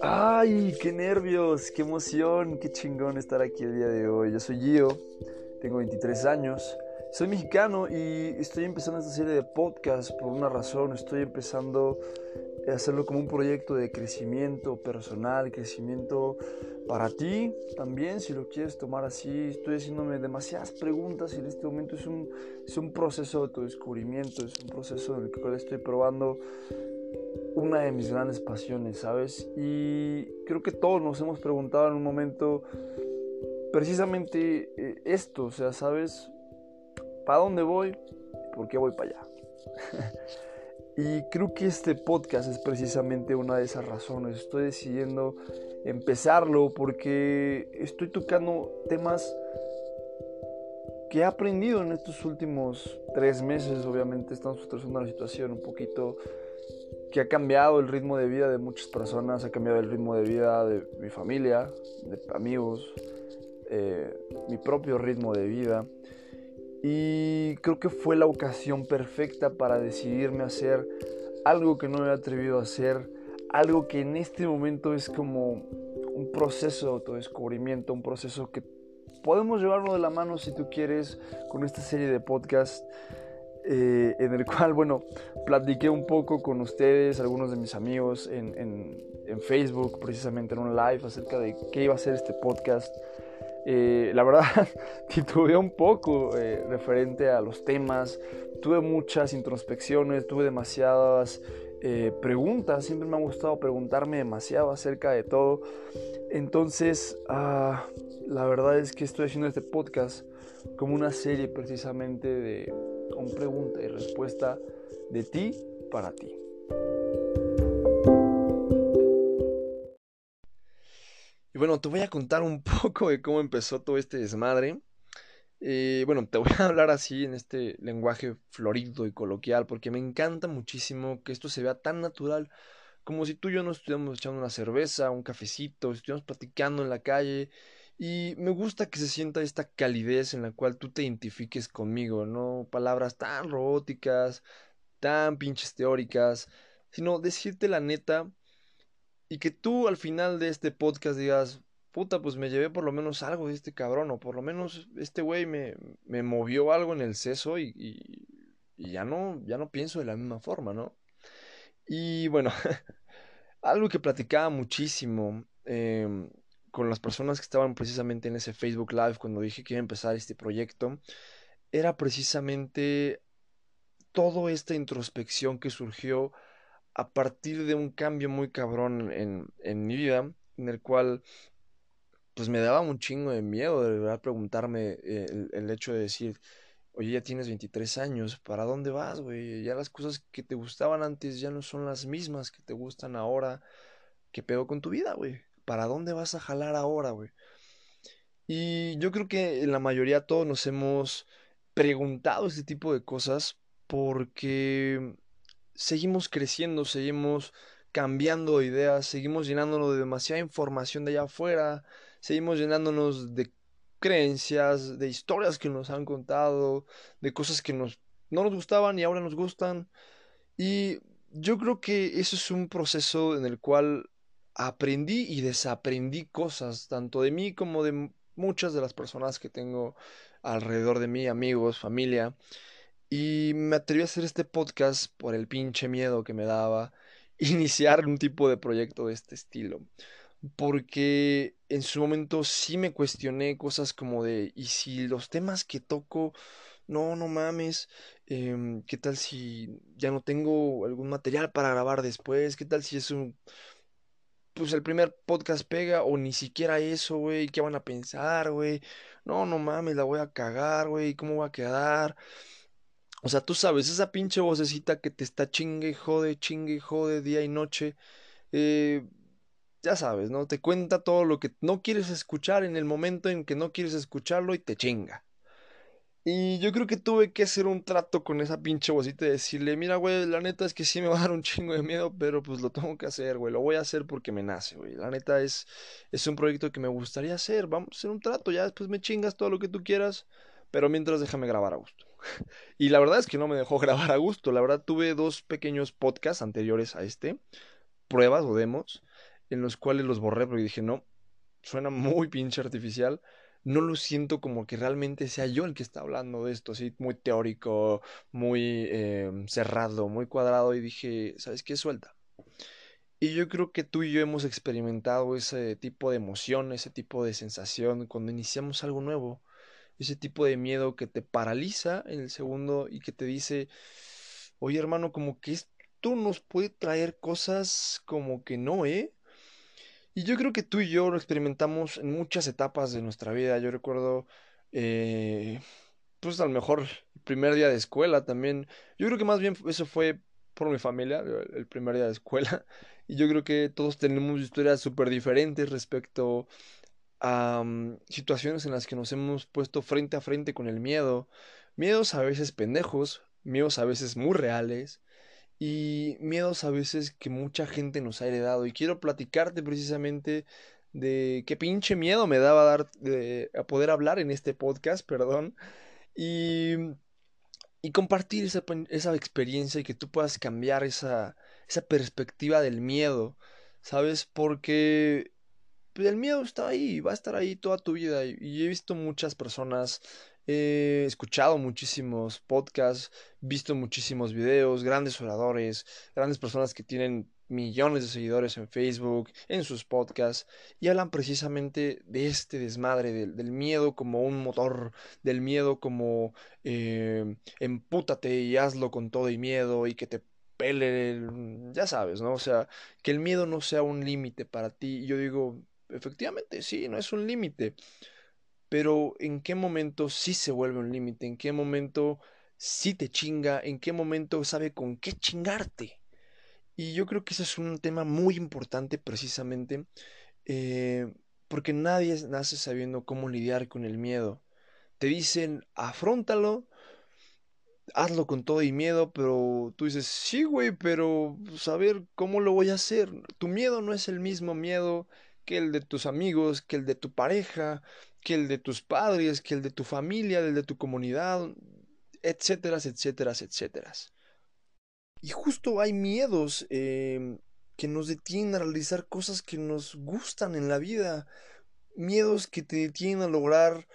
Ay, qué nervios, qué emoción, qué chingón estar aquí el día de hoy. Yo soy Gio, tengo 23 años, soy mexicano y estoy empezando esta serie de podcast por una razón. Estoy empezando a hacerlo como un proyecto de crecimiento personal, crecimiento para ti también, si lo quieres tomar así. Estoy haciéndome demasiadas preguntas y en este momento es un, es un proceso de autodescubrimiento, es un proceso en el cual estoy probando una de mis grandes pasiones, ¿sabes? Y creo que todos nos hemos preguntado en un momento precisamente eh, esto, o sea, ¿sabes? ¿Para dónde voy? ¿Por qué voy para allá? y creo que este podcast es precisamente una de esas razones. Estoy decidiendo empezarlo porque estoy tocando temas que he aprendido en estos últimos tres meses. Obviamente estamos atravesando una situación un poquito que ha cambiado el ritmo de vida de muchas personas, ha cambiado el ritmo de vida de mi familia, de amigos, eh, mi propio ritmo de vida. Y creo que fue la ocasión perfecta para decidirme a hacer algo que no me había atrevido a hacer, algo que en este momento es como un proceso de autodescubrimiento, un proceso que podemos llevarlo de la mano si tú quieres con esta serie de podcasts eh, en el cual, bueno, platiqué un poco con ustedes, algunos de mis amigos en, en, Facebook, precisamente en un live acerca de qué iba a ser este podcast. Eh, la verdad, titubeé un poco eh, referente a los temas, tuve muchas introspecciones, tuve demasiadas preguntas, siempre me ha gustado preguntarme demasiado acerca de todo. Entonces, ah, la verdad es que estoy haciendo este podcast como una serie precisamente de con pregunta y respuesta de ti para ti. Y bueno, te voy a contar un poco de cómo empezó todo este desmadre. Eh, bueno, te voy a hablar así en este lenguaje florido y coloquial porque me encanta muchísimo que esto se vea tan natural como si tú y yo nos estuviéramos echando una cerveza, un cafecito, estuviéramos platicando en la calle y me gusta que se sienta esta calidez en la cual tú te identifiques conmigo, no palabras tan robóticas, tan pinches teóricas, sino decirte la neta y que tú al final de este podcast digas, puta, pues me llevé por lo menos algo de este cabrón, o por lo menos este güey me, me movió algo en el seso y, ya, no, ya no pienso de la misma forma, ¿no? Y bueno, algo que platicaba muchísimo. Eh, con las personas que estaban precisamente en ese Facebook Live cuando dije que iba a empezar este proyecto, era precisamente toda esta introspección que surgió a partir de un cambio muy cabrón en, en mi vida, en el cual pues me daba un chingo de miedo de verdad preguntarme eh, el, el, hecho de decir, oye, ya tienes 23 años, ¿para dónde vas, güey? Ya las cosas que te gustaban antes ya no son las mismas que te gustan ahora. ¿Qué pedo con tu vida, güey? ¿Para dónde vas a jalar ahora, güey? Y yo creo que la mayoría todos nos hemos preguntado este tipo de cosas porque seguimos creciendo, seguimos cambiando ideas, seguimos llenándonos de demasiada información de allá afuera, seguimos llenándonos de creencias, de historias que nos han contado, de cosas que nos, no nos gustaban y ahora nos gustan. Y yo creo que eso es un proceso en el cual aprendí y desaprendí cosas, tanto de mí como de muchas de las personas que tengo alrededor de mí, amigos, familia. Y me atreví a hacer este podcast por el pinche miedo que me daba iniciar un tipo de proyecto de este estilo. Porque en su momento sí me cuestioné cosas como de, ¿y si los temas que toco, no, no mames, em, ¿qué tal si ya no tengo algún material para grabar después? ¿Qué tal si es un, pues el primer podcast pega o ni siquiera eso, güey, ¿qué van a pensar, güey? No, no mames, la voy a cagar, güey, ¿cómo va a quedar? O sea, tú sabes, esa pinche vocecita que te está chingue, jode, chingue, jode día y noche, eh, ya sabes, ¿no? Te cuenta todo lo que no quieres escuchar en el momento en que no quieres escucharlo y te chinga. Y yo creo que tuve que hacer un trato con esa pinche vocita y decirle, mira, güey, la neta es que sí me va a dar un chingo de miedo, pero pues lo tengo que hacer, güey, lo voy a hacer porque me nace, güey. La neta es, es un proyecto que me gustaría hacer, vamos a hacer un trato, ya después me chingas todo lo que tú quieras, pero mientras déjame grabar a gusto. y la verdad es que no me dejó grabar a gusto, la verdad tuve dos pequeños podcasts anteriores a este, pruebas o demos, en los cuales los borré porque dije, no, suena muy pinche artificial. No lo siento como que realmente sea yo el que está hablando de esto, así muy teórico, muy em, cerrado, muy cuadrado. Y dije, ¿sabes qué? Suelta. Y yo creo que tú y yo hemos experimentado ese tipo de emoción, ese tipo de sensación cuando iniciamos algo nuevo, ese tipo de miedo que te paraliza en el segundo y que te dice, oye hermano, como que esto nos puede traer cosas como que no, ¿eh? Y yo creo que tú y yo lo experimentamos en muchas etapas de nuestra vida. Yo recuerdo, eh, pues a lo mejor el primer día de escuela también. Yo creo que más bien eso fue por mi familia, el primer día de escuela. Y yo creo que todos tenemos historias súper diferentes respecto a mm, situaciones en las que nos hemos puesto frente a frente con el miedo. Miedos a veces pendejos, miedos a veces muy reales y miedos a veces que mucha gente nos ha heredado. Y quiero platicarte precisamente de qué pinche miedo me daba dar a poder hablar en este podcast, perdón. Y, y compartir esa, esa, experiencia y que tú puedas cambiar esa, esa perspectiva del miedo, ¿sabes? Porque pues, el miedo está ahí, va a estar ahí toda tu vida. Y he visto muchas personas He escuchado muchísimos podcasts, visto muchísimos videos, grandes oradores, grandes personas que tienen millones de seguidores en Facebook, en sus podcasts, y hablan precisamente de este desmadre, del, miedo como un motor, del miedo como eh, empútate y hazlo con todo y miedo y que te pele, ya sabes, ¿no? O sea, que el miedo no sea un límite para ti. Yo digo, efectivamente, sí, no es un límite pero en qué momento sí se vuelve un límite, en qué momento sí te chinga, en qué momento sabe con qué chingarte. Y yo creo que ese es un tema muy importante precisamente eh, porque nadie nace sabiendo cómo lidiar con el miedo. Te dicen, afrontalo, hazlo con todo y miedo, pero tú dices, sí, güey, pero saber pues, cómo lo voy a hacer. Tu miedo no es el mismo miedo que el de tus amigos, que el de tu pareja, que el de tus padres, que el de tu familia, el de tu comunidad, etcétera, etcétera, etcétera. Y justo hay miedos em, que nos detienen a realizar cosas que nos gustan en la vida, miedos que te detienen a lograr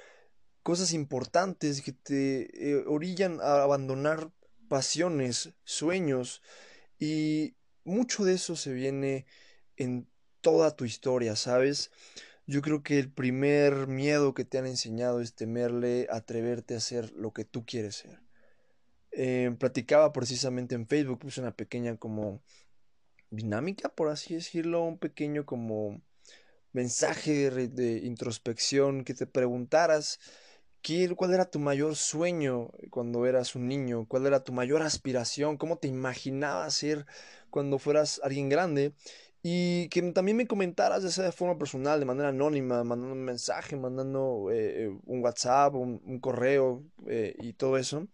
cosas importantes, que te eh, orillan a abandonar pasiones, sueños, y mucho de eso se viene en toda tu historia, ¿sabes? Yo creo que el primer miedo que te han enseñado es temerle atreverte a hacer lo que tú quieres ser. Eh, platicaba precisamente en Facebook, puse una pequeña como dinámica, por así decirlo, un pequeño como mensaje de, introspección que te preguntaras cuál era tu mayor sueño cuando eras un niño, cuál era tu mayor aspiración, cómo te imaginabas ser cuando fueras alguien grande y que también me comentaras, ya sea de forma personal, de manera anónima, mandando un mensaje, mandando eh, eh, un WhatsApp, un, correo eh, y todo eso.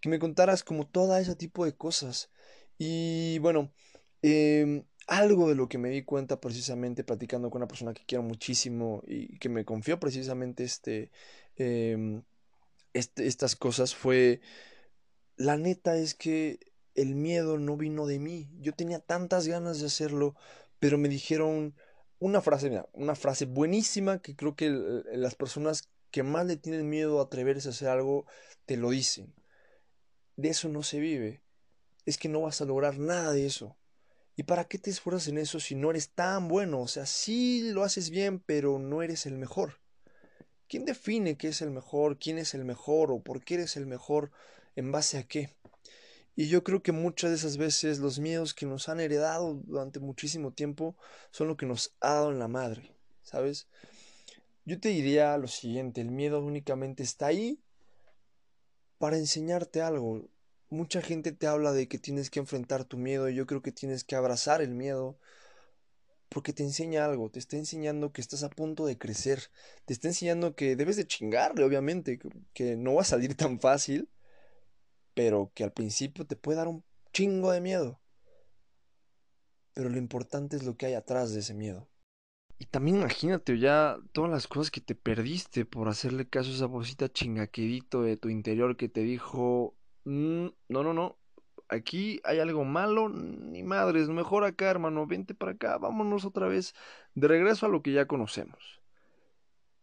Que me contaras como todo ese tipo de cosas. Y bueno, em, algo de lo que me di cuenta precisamente platicando con una persona que quiero muchísimo y que me confió precisamente este, em, este estas cosas fue, la neta es que el miedo no vino de mí. Yo tenía tantas ganas de hacerlo, pero me dijeron una frase, una frase buenísima que creo que las personas que más le tienen miedo a atreverse a hacer algo te lo dicen. De eso no se vive. Es que no vas a lograr nada de eso. ¿Y para qué te esfuerzas en eso si no eres tan bueno? O sea, sí lo haces bien, pero no eres el mejor. ¿Quién define qué es el mejor? ¿Quién es el mejor? ¿O por qué eres el mejor? ¿En base a qué? Y yo creo que muchas de esas veces los miedos que nos han heredado durante muchísimo tiempo son lo que nos ha dado en la madre, ¿sabes? Yo te diría lo siguiente, el miedo únicamente está ahí para enseñarte algo. Mucha gente te habla de que tienes que enfrentar tu miedo y yo creo que tienes que abrazar el miedo porque te enseña algo, te está enseñando que estás a punto de crecer, te está enseñando que debes de chingarle, obviamente, que no va a salir tan fácil, pero que al principio te puede dar un chingo de miedo. Pero lo importante es lo que hay atrás de ese miedo. Y también imagínate ya todas las cosas que te perdiste por hacerle caso a esa vocita chingaquedito de tu interior que te dijo, mm, no, no, no, aquí hay algo malo, ni madres, mejor acá, hermano, vente para acá, vámonos otra vez de regreso a lo que ya conocemos.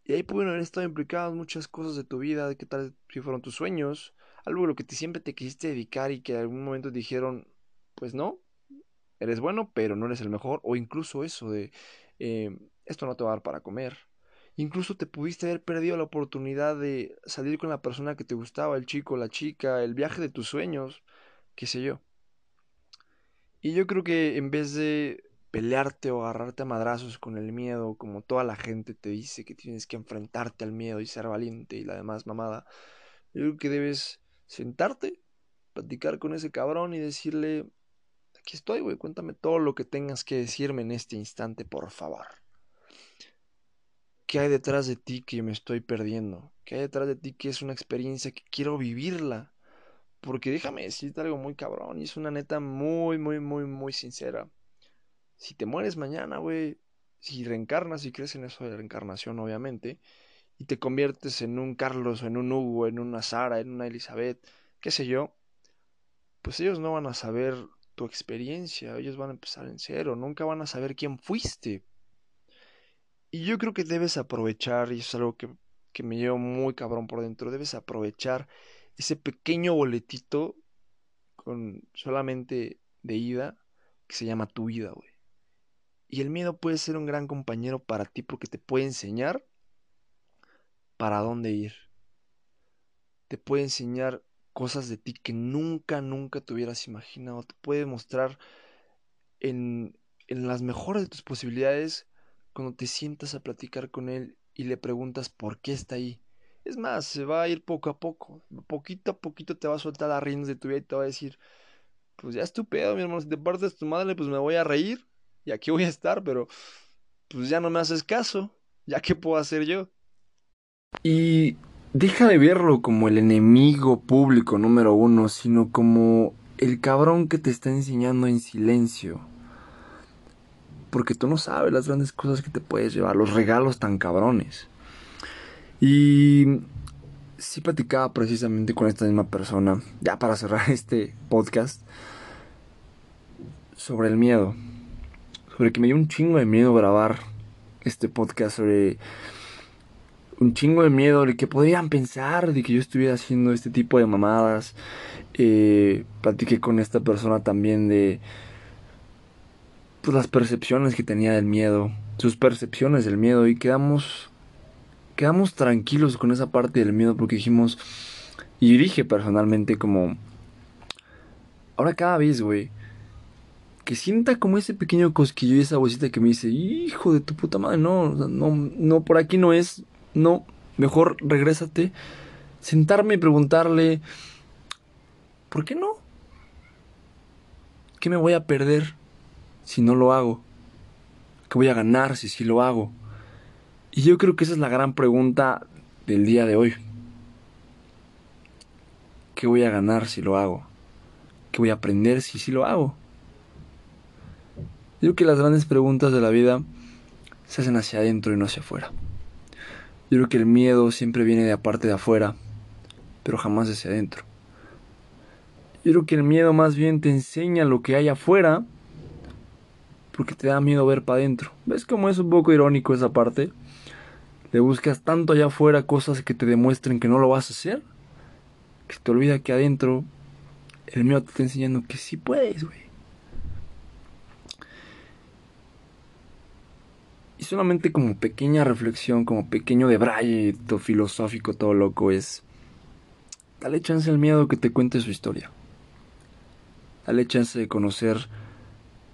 Y ahí pueden haber estado implicadas muchas cosas de tu vida, de qué tal si fueron tus sueños, algo de lo que siempre te quisiste dedicar y que en algún momento dijeron, pues no, eres bueno, pero no eres el mejor, o incluso eso de, eh, esto no te va a dar para comer. Incluso te pudiste haber perdido la oportunidad de salir con la persona que te gustaba, el chico, la chica, el viaje de tus sueños, qué sé yo. Y yo creo que en vez de pelearte o agarrarte a madrazos con el miedo, como toda la gente te dice que tienes que enfrentarte al miedo y ser valiente y la demás mamada, yo creo que debes sentarte, platicar con ese cabrón y decirle, aquí estoy, güey, cuéntame todo lo que tengas que decirme en este instante, por favor. ¿Qué hay detrás de ti que me estoy perdiendo? ¿Qué hay detrás de ti que es una experiencia que quiero vivirla? Porque déjame decirte algo muy cabrón y es una neta muy, muy, muy, muy sincera. Si te mueres mañana, güey, si reencarnas y crees en eso de reencarnación, obviamente, y te conviertes en un Carlos, en un Hugo, en una Sara, en una Elizabeth, qué sé yo, pues ellos no van a saber tu experiencia, ellos van a empezar en cero, nunca van a saber quién fuiste. Y yo creo que debes aprovechar, y eso es algo que, que me llevo muy cabrón por dentro, debes aprovechar ese pequeño boletito con solamente de ida que se llama tu vida, güey. Y el miedo puede ser un gran compañero para ti porque te puede enseñar para dónde ir. Te puede enseñar cosas de ti que nunca, nunca te hubieras imaginado. Te puede mostrar en, en las mejores de tus posibilidades cuando te sientas a platicar con él y le preguntas por qué está ahí. Es más, se va a ir poco a poco. Poquito a poquito te va a soltar las riendas de tu vida y te va a decir, pues ya es mi hermano. Si te partes tu madre, pues me voy a reír y aquí voy a estar, pero pues ya no me haces caso. ¿Ya qué puedo hacer yo? Y deja de verlo como el enemigo público número uno, sino como el cabrón que te está enseñando en silencio. Porque tú no sabes las grandes cosas que te puedes llevar, los regalos tan cabrones. Y sí platicaba precisamente con esta misma persona, ya para cerrar este podcast, sobre el miedo. Sobre que me dio un chingo de miedo grabar este podcast sobre un chingo de miedo de que podrían pensar de que yo estuviera haciendo este tipo de mamadas. Eh, platiqué con esta persona también de pues, las percepciones que tenía del miedo, sus percepciones del miedo y quedamos quedamos tranquilos con esa parte del miedo porque dijimos y dije personalmente como ahora cada vez, güey, que sienta como ese pequeño cosquillo y esa vocita que me dice, hijo de tu puta madre, no, no, no, por aquí no es, no, mejor regrésate. Sentarme y preguntarle, ¿por qué no? ¿Qué me voy a perder si no lo hago? ¿Qué voy a ganar si sí lo hago? Y yo creo que esa es la gran pregunta del día de hoy. ¿Qué voy a ganar si lo hago? ¿Qué voy a aprender si sí lo hago? Yo creo que las grandes preguntas de la vida se hacen hacia adentro y no hacia afuera. Yo creo que el miedo siempre viene de aparte de afuera, pero jamás hacia adentro. Yo creo que el miedo más bien te enseña lo que hay afuera, porque te da miedo ver para adentro. ¿Ves cómo es un poco irónico esa parte? Le buscas tanto allá afuera cosas que te demuestren que no lo vas a hacer, que te olvida que adentro el miedo te está enseñando que sí puedes, güey. Y solamente como pequeña reflexión, como pequeño debraye todo filosófico, todo loco, es. Dale chance al miedo que te cuente su historia. Dale chance de conocer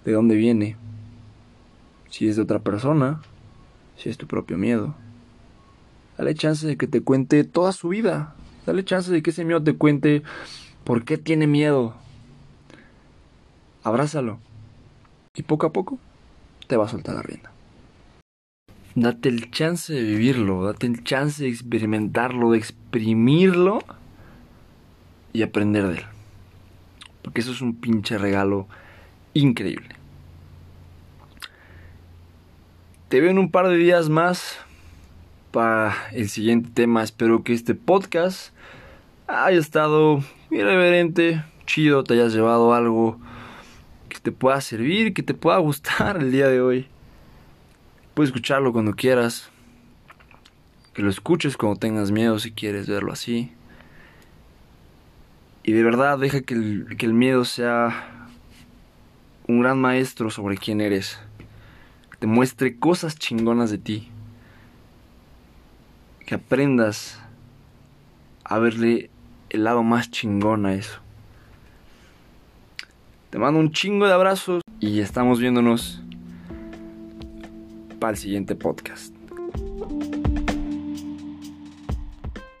de dónde viene. Si es de otra persona, si es tu propio miedo. Dale chance de que te cuente toda su vida. Dale chance de que ese miedo te cuente por qué tiene miedo. Abrázalo. Y poco a poco te va a soltar la rienda. Date el chance de vivirlo, date el chance de experimentarlo, de exprimirlo y aprender de él. Porque eso es un pinche regalo increíble. Te veo en un par de días más para el siguiente tema. Espero que este podcast haya estado irreverente, chido, te hayas llevado algo que te pueda servir, que te pueda gustar el día de hoy. Puedes escucharlo cuando quieras. Que lo escuches cuando tengas miedo si quieres verlo así. Y de verdad deja que el, que el miedo sea un gran maestro sobre quién eres. Te muestre cosas chingonas de ti. Que aprendas a verle el lado más chingón a eso. Te mando un chingo de abrazos y estamos viéndonos para el siguiente podcast.